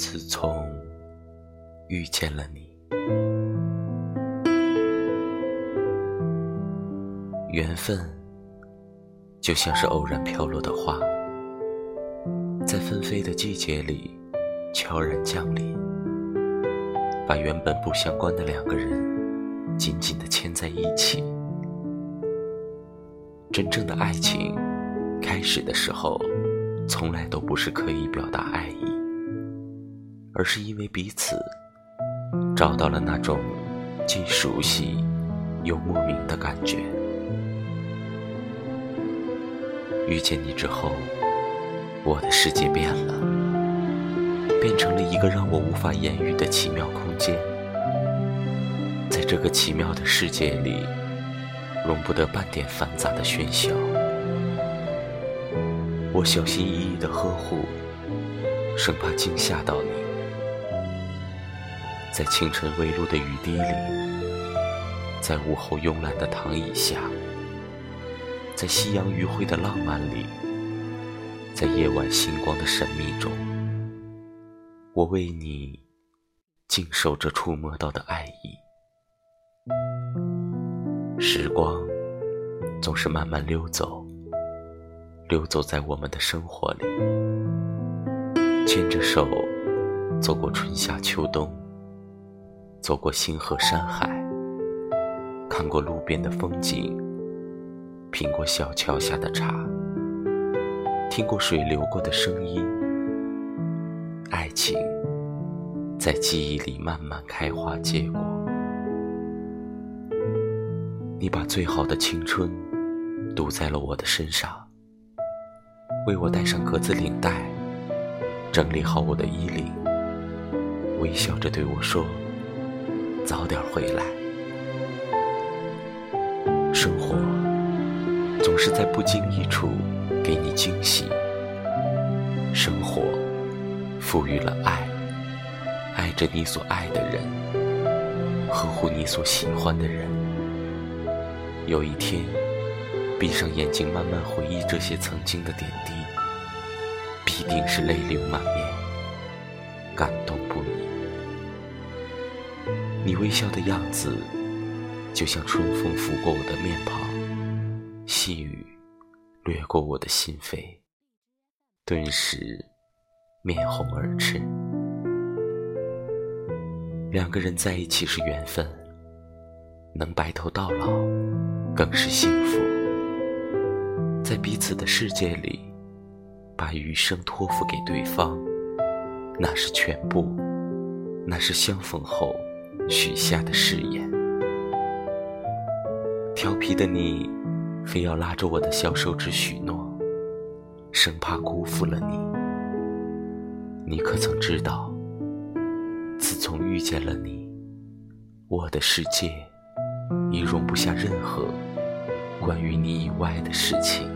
自从遇见了你，缘分就像是偶然飘落的花，在纷飞的季节里悄然降临，把原本不相关的两个人紧紧地牵在一起。真正的爱情开始的时候，从来都不是刻意表达爱意。而是因为彼此找到了那种既熟悉又莫名的感觉。遇见你之后，我的世界变了，变成了一个让我无法言喻的奇妙空间。在这个奇妙的世界里，容不得半点繁杂的喧嚣。我小心翼翼的呵护，生怕惊吓到你。在清晨微露的雨滴里，在午后慵懒的躺椅下，在夕阳余晖的浪漫里，在夜晚星光的神秘中，我为你静守着触摸到的爱意。时光总是慢慢溜走，溜走在我们的生活里，牵着手走过春夏秋冬。走过星河山海，看过路边的风景，品过小桥下的茶，听过水流过的声音。爱情在记忆里慢慢开花结果。你把最好的青春赌在了我的身上，为我戴上格子领带，整理好我的衣领，微笑着对我说。早点回来。生活总是在不经意处给你惊喜。生活赋予了爱，爱着你所爱的人，呵护你所喜欢的人。有一天，闭上眼睛，慢慢回忆这些曾经的点滴，必定是泪流满面，感动。你微笑的样子，就像春风拂过我的面庞，细雨掠过我的心扉，顿时面红耳赤。两个人在一起是缘分，能白头到老更是幸福。在彼此的世界里，把余生托付给对方，那是全部，那是相逢后。许下的誓言，调皮的你，非要拉着我的小手指许诺，生怕辜负了你。你可曾知道，自从遇见了你，我的世界已容不下任何关于你以外的事情。